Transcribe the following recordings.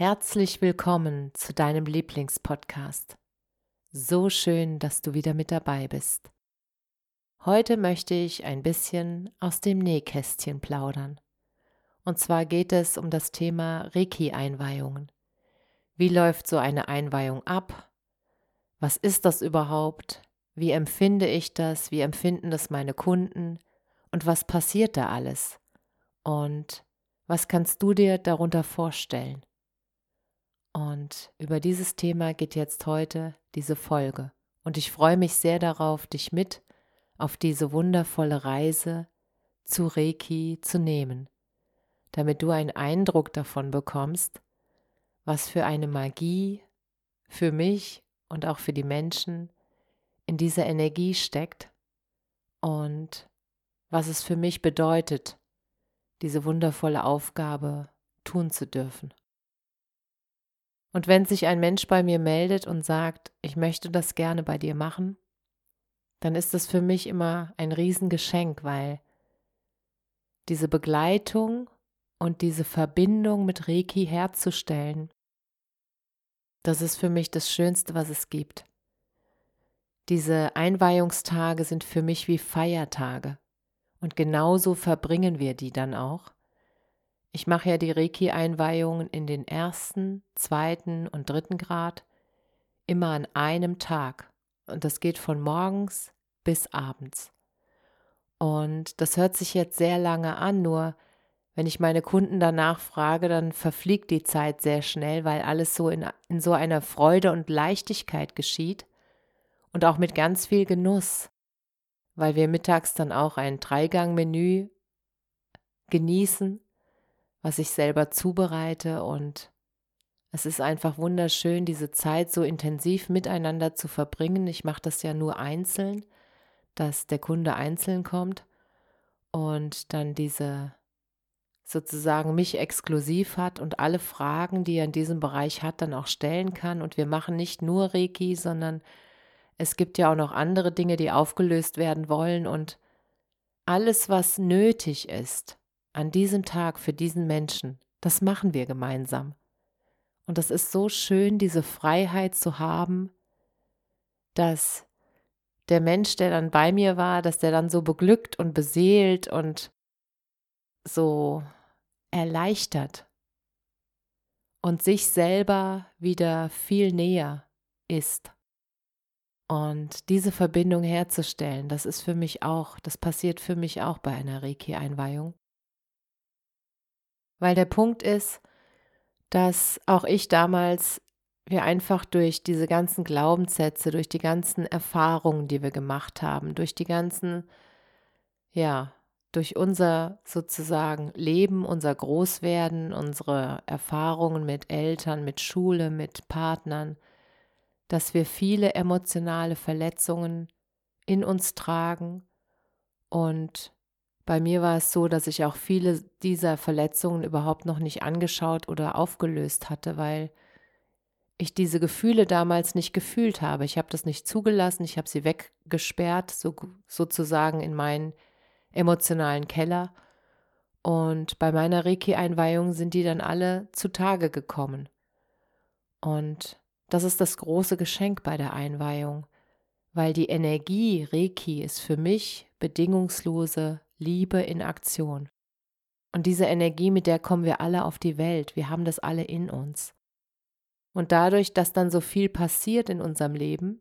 Herzlich willkommen zu deinem Lieblingspodcast. So schön, dass du wieder mit dabei bist. Heute möchte ich ein bisschen aus dem Nähkästchen plaudern. Und zwar geht es um das Thema Reiki-Einweihungen. Wie läuft so eine Einweihung ab? Was ist das überhaupt? Wie empfinde ich das? Wie empfinden das meine Kunden? Und was passiert da alles? Und was kannst du dir darunter vorstellen? Und über dieses Thema geht jetzt heute diese Folge. Und ich freue mich sehr darauf, dich mit auf diese wundervolle Reise zu Reiki zu nehmen, damit du einen Eindruck davon bekommst, was für eine Magie für mich und auch für die Menschen in dieser Energie steckt und was es für mich bedeutet, diese wundervolle Aufgabe tun zu dürfen. Und wenn sich ein Mensch bei mir meldet und sagt, ich möchte das gerne bei dir machen, dann ist das für mich immer ein Riesengeschenk, weil diese Begleitung und diese Verbindung mit Reiki herzustellen, das ist für mich das Schönste, was es gibt. Diese Einweihungstage sind für mich wie Feiertage und genauso verbringen wir die dann auch. Ich mache ja die Reiki-Einweihungen in den ersten, zweiten und dritten Grad immer an einem Tag. Und das geht von morgens bis abends. Und das hört sich jetzt sehr lange an, nur wenn ich meine Kunden danach frage, dann verfliegt die Zeit sehr schnell, weil alles so in, in so einer Freude und Leichtigkeit geschieht und auch mit ganz viel Genuss, weil wir mittags dann auch ein Dreigang-Menü genießen was ich selber zubereite und es ist einfach wunderschön, diese Zeit so intensiv miteinander zu verbringen. Ich mache das ja nur einzeln, dass der Kunde einzeln kommt und dann diese sozusagen mich exklusiv hat und alle Fragen, die er in diesem Bereich hat, dann auch stellen kann. Und wir machen nicht nur Reiki, sondern es gibt ja auch noch andere Dinge, die aufgelöst werden wollen und alles, was nötig ist, an diesem Tag für diesen Menschen, das machen wir gemeinsam. Und das ist so schön, diese Freiheit zu haben, dass der Mensch, der dann bei mir war, dass der dann so beglückt und beseelt und so erleichtert und sich selber wieder viel näher ist. Und diese Verbindung herzustellen, das ist für mich auch, das passiert für mich auch bei einer Reiki-Einweihung. Weil der Punkt ist, dass auch ich damals wir einfach durch diese ganzen Glaubenssätze, durch die ganzen Erfahrungen, die wir gemacht haben, durch die ganzen, ja, durch unser sozusagen Leben, unser Großwerden, unsere Erfahrungen mit Eltern, mit Schule, mit Partnern, dass wir viele emotionale Verletzungen in uns tragen und bei mir war es so, dass ich auch viele dieser Verletzungen überhaupt noch nicht angeschaut oder aufgelöst hatte, weil ich diese Gefühle damals nicht gefühlt habe. Ich habe das nicht zugelassen, ich habe sie weggesperrt, so, sozusagen in meinen emotionalen Keller. Und bei meiner Reiki-Einweihung sind die dann alle zutage gekommen. Und das ist das große Geschenk bei der Einweihung, weil die Energie Reiki ist für mich bedingungslose Liebe in Aktion. Und diese Energie, mit der kommen wir alle auf die Welt, wir haben das alle in uns. Und dadurch, dass dann so viel passiert in unserem Leben,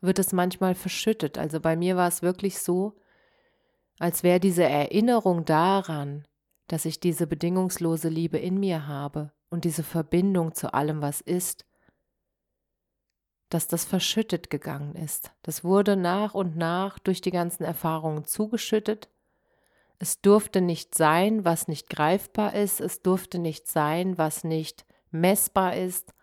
wird es manchmal verschüttet. Also bei mir war es wirklich so, als wäre diese Erinnerung daran, dass ich diese bedingungslose Liebe in mir habe und diese Verbindung zu allem, was ist, dass das verschüttet gegangen ist. Das wurde nach und nach durch die ganzen Erfahrungen zugeschüttet. Es durfte nicht sein, was nicht greifbar ist, es durfte nicht sein, was nicht messbar ist.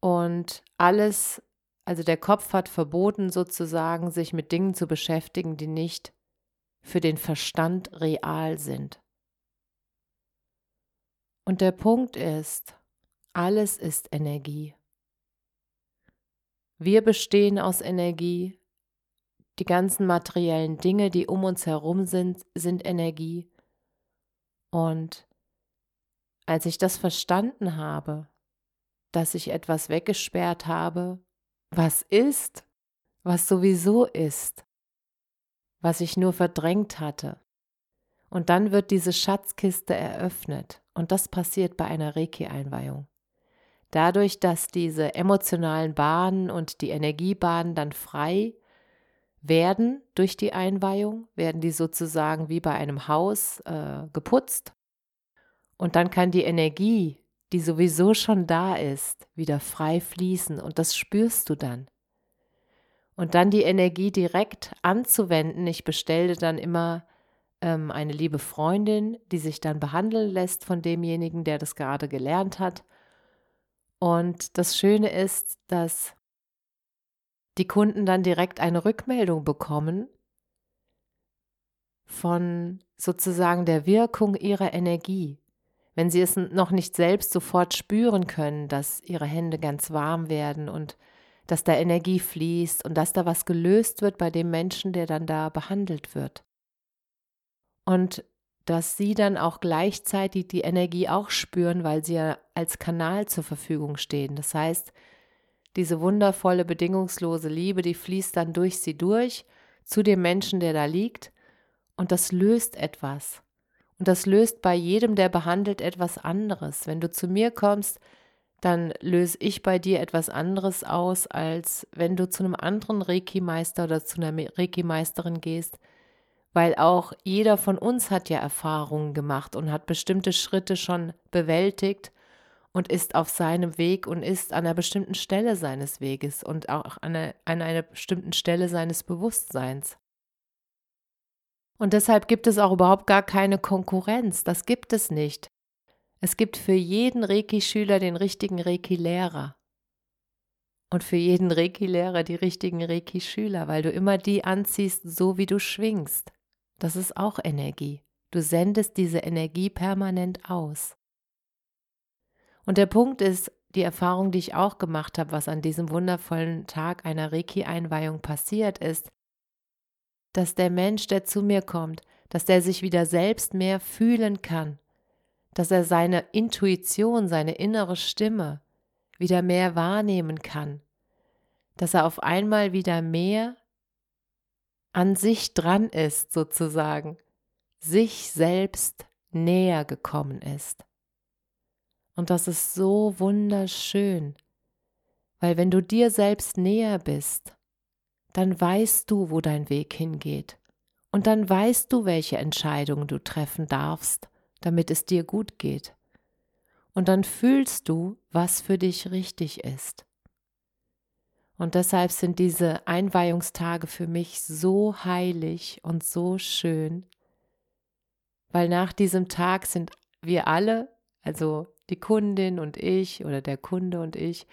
Und alles, also der Kopf hat verboten sozusagen, sich mit Dingen zu beschäftigen, die nicht für den Verstand real sind. Und der Punkt ist, alles ist Energie. Wir bestehen aus Energie. Die ganzen materiellen Dinge, die um uns herum sind, sind Energie. Und als ich das verstanden habe, dass ich etwas weggesperrt habe, was ist, was sowieso ist, was ich nur verdrängt hatte. Und dann wird diese Schatzkiste eröffnet. Und das passiert bei einer Reiki-Einweihung. Dadurch, dass diese emotionalen Bahnen und die Energiebahnen dann frei werden durch die Einweihung, werden die sozusagen wie bei einem Haus äh, geputzt. Und dann kann die Energie, die sowieso schon da ist, wieder frei fließen und das spürst du dann. Und dann die Energie direkt anzuwenden. Ich bestelle dann immer ähm, eine liebe Freundin, die sich dann behandeln lässt von demjenigen, der das gerade gelernt hat und das Schöne ist, dass die Kunden dann direkt eine Rückmeldung bekommen von sozusagen der Wirkung ihrer Energie. Wenn sie es noch nicht selbst sofort spüren können, dass ihre Hände ganz warm werden und dass da Energie fließt und dass da was gelöst wird bei dem Menschen, der dann da behandelt wird. Und dass sie dann auch gleichzeitig die Energie auch spüren, weil sie ja als Kanal zur Verfügung stehen. Das heißt, diese wundervolle, bedingungslose Liebe, die fließt dann durch sie durch zu dem Menschen, der da liegt, und das löst etwas. Und das löst bei jedem, der behandelt, etwas anderes. Wenn du zu mir kommst, dann löse ich bei dir etwas anderes aus, als wenn du zu einem anderen Reiki-Meister oder zu einer Reiki-Meisterin gehst, weil auch jeder von uns hat ja Erfahrungen gemacht und hat bestimmte Schritte schon bewältigt und ist auf seinem Weg und ist an einer bestimmten Stelle seines Weges und auch an einer, an einer bestimmten Stelle seines Bewusstseins. Und deshalb gibt es auch überhaupt gar keine Konkurrenz, das gibt es nicht. Es gibt für jeden Reiki-Schüler den richtigen Reiki-Lehrer. Und für jeden Reiki-Lehrer die richtigen Reiki-Schüler, weil du immer die anziehst, so wie du schwingst. Das ist auch Energie. Du sendest diese Energie permanent aus. Und der Punkt ist, die Erfahrung, die ich auch gemacht habe, was an diesem wundervollen Tag einer Reiki-Einweihung passiert ist, dass der Mensch, der zu mir kommt, dass der sich wieder selbst mehr fühlen kann, dass er seine Intuition, seine innere Stimme wieder mehr wahrnehmen kann, dass er auf einmal wieder mehr an sich dran ist, sozusagen, sich selbst näher gekommen ist. Und das ist so wunderschön, weil wenn du dir selbst näher bist, dann weißt du, wo dein Weg hingeht. Und dann weißt du, welche Entscheidungen du treffen darfst, damit es dir gut geht. Und dann fühlst du, was für dich richtig ist. Und deshalb sind diese Einweihungstage für mich so heilig und so schön, weil nach diesem Tag sind wir alle, also die Kundin und ich oder der Kunde und ich,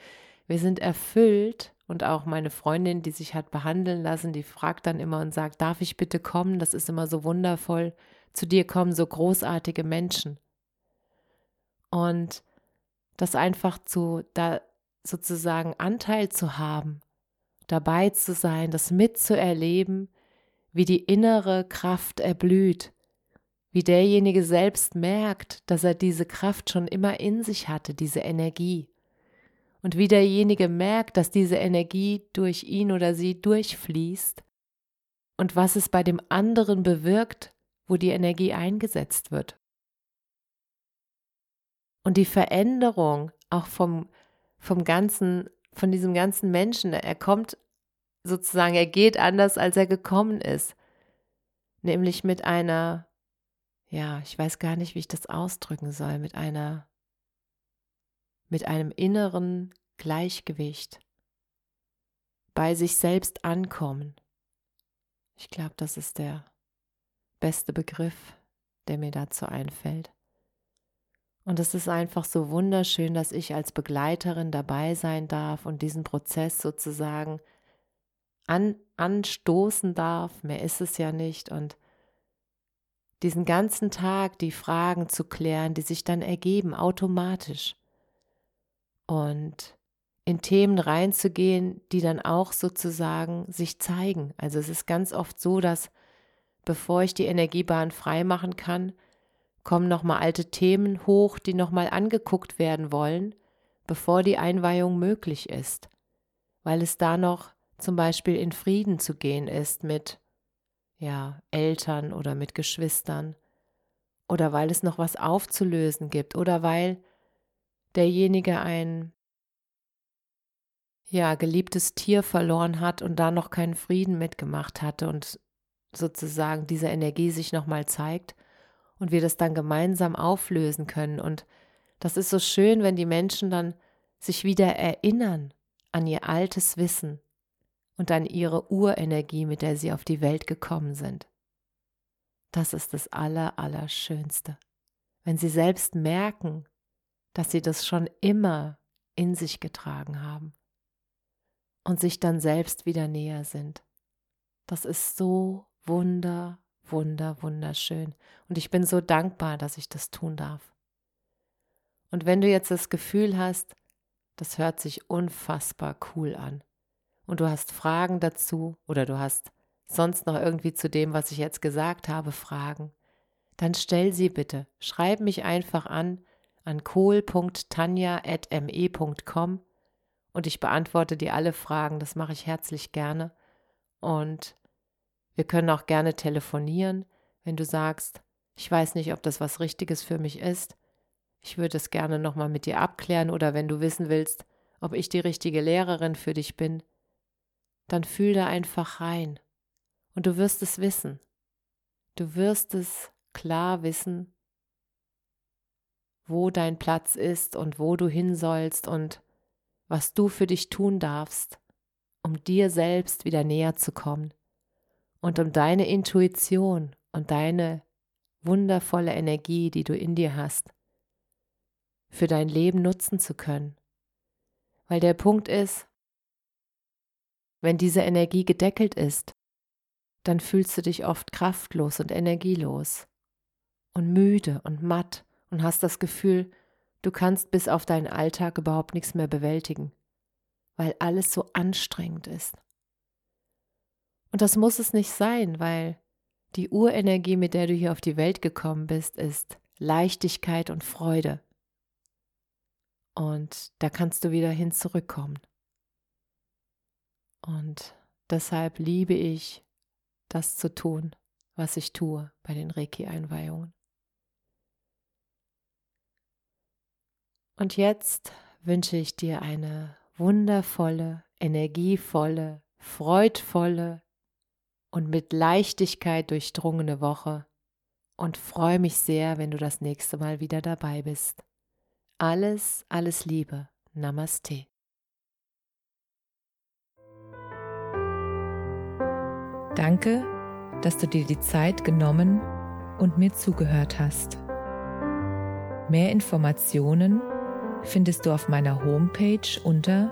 wir sind erfüllt und auch meine Freundin, die sich hat behandeln lassen, die fragt dann immer und sagt, darf ich bitte kommen? Das ist immer so wundervoll. Zu dir kommen so großartige Menschen. Und das einfach zu, da sozusagen Anteil zu haben, dabei zu sein, das mitzuerleben, wie die innere Kraft erblüht, wie derjenige selbst merkt, dass er diese Kraft schon immer in sich hatte, diese Energie. Und wie derjenige merkt, dass diese Energie durch ihn oder sie durchfließt und was es bei dem anderen bewirkt, wo die Energie eingesetzt wird. Und die Veränderung auch vom vom ganzen, von diesem ganzen Menschen. Er kommt sozusagen, er geht anders, als er gekommen ist. Nämlich mit einer, ja, ich weiß gar nicht, wie ich das ausdrücken soll, mit einer, mit einem inneren Gleichgewicht bei sich selbst ankommen. Ich glaube, das ist der beste Begriff, der mir dazu einfällt. Und es ist einfach so wunderschön, dass ich als Begleiterin dabei sein darf und diesen Prozess sozusagen an, anstoßen darf. Mehr ist es ja nicht. Und diesen ganzen Tag die Fragen zu klären, die sich dann ergeben, automatisch. Und in Themen reinzugehen, die dann auch sozusagen sich zeigen. Also es ist ganz oft so, dass bevor ich die Energiebahn freimachen kann, kommen nochmal alte Themen hoch, die nochmal angeguckt werden wollen, bevor die Einweihung möglich ist, weil es da noch zum Beispiel in Frieden zu gehen ist mit ja, Eltern oder mit Geschwistern. Oder weil es noch was aufzulösen gibt. Oder weil derjenige ein ja, geliebtes Tier verloren hat und da noch keinen Frieden mitgemacht hatte und sozusagen diese Energie sich nochmal zeigt und wir das dann gemeinsam auflösen können. Und das ist so schön, wenn die Menschen dann sich wieder erinnern an ihr altes Wissen und an ihre Urenergie, mit der sie auf die Welt gekommen sind. Das ist das Aller, Allerschönste. Wenn sie selbst merken, dass sie das schon immer in sich getragen haben und sich dann selbst wieder näher sind. Das ist so wunder, wunder, wunderschön. Und ich bin so dankbar, dass ich das tun darf. Und wenn du jetzt das Gefühl hast, das hört sich unfassbar cool an, und du hast Fragen dazu oder du hast sonst noch irgendwie zu dem, was ich jetzt gesagt habe, Fragen, dann stell sie bitte. Schreib mich einfach an an kohl.tanja.me.com und ich beantworte dir alle Fragen. Das mache ich herzlich gerne. Und wir können auch gerne telefonieren, wenn du sagst, ich weiß nicht, ob das was Richtiges für mich ist. Ich würde es gerne nochmal mit dir abklären oder wenn du wissen willst, ob ich die richtige Lehrerin für dich bin, dann fühl da einfach rein. Und du wirst es wissen. Du wirst es klar wissen, wo dein Platz ist und wo du hin sollst und was du für dich tun darfst, um dir selbst wieder näher zu kommen und um deine Intuition und deine wundervolle Energie, die du in dir hast, für dein Leben nutzen zu können. Weil der Punkt ist, wenn diese Energie gedeckelt ist, dann fühlst du dich oft kraftlos und energielos und müde und matt und hast das Gefühl, du kannst bis auf deinen Alltag überhaupt nichts mehr bewältigen, weil alles so anstrengend ist. Und das muss es nicht sein, weil die Urenergie, mit der du hier auf die Welt gekommen bist, ist Leichtigkeit und Freude. Und da kannst du wieder hin zurückkommen. Und deshalb liebe ich, das zu tun, was ich tue bei den Reiki-Einweihungen. Und jetzt wünsche ich dir eine wundervolle, energievolle, freudvolle und mit Leichtigkeit durchdrungene Woche und freue mich sehr, wenn du das nächste Mal wieder dabei bist. Alles, alles Liebe. Namaste. Danke, dass du dir die Zeit genommen und mir zugehört hast. Mehr Informationen findest du auf meiner Homepage unter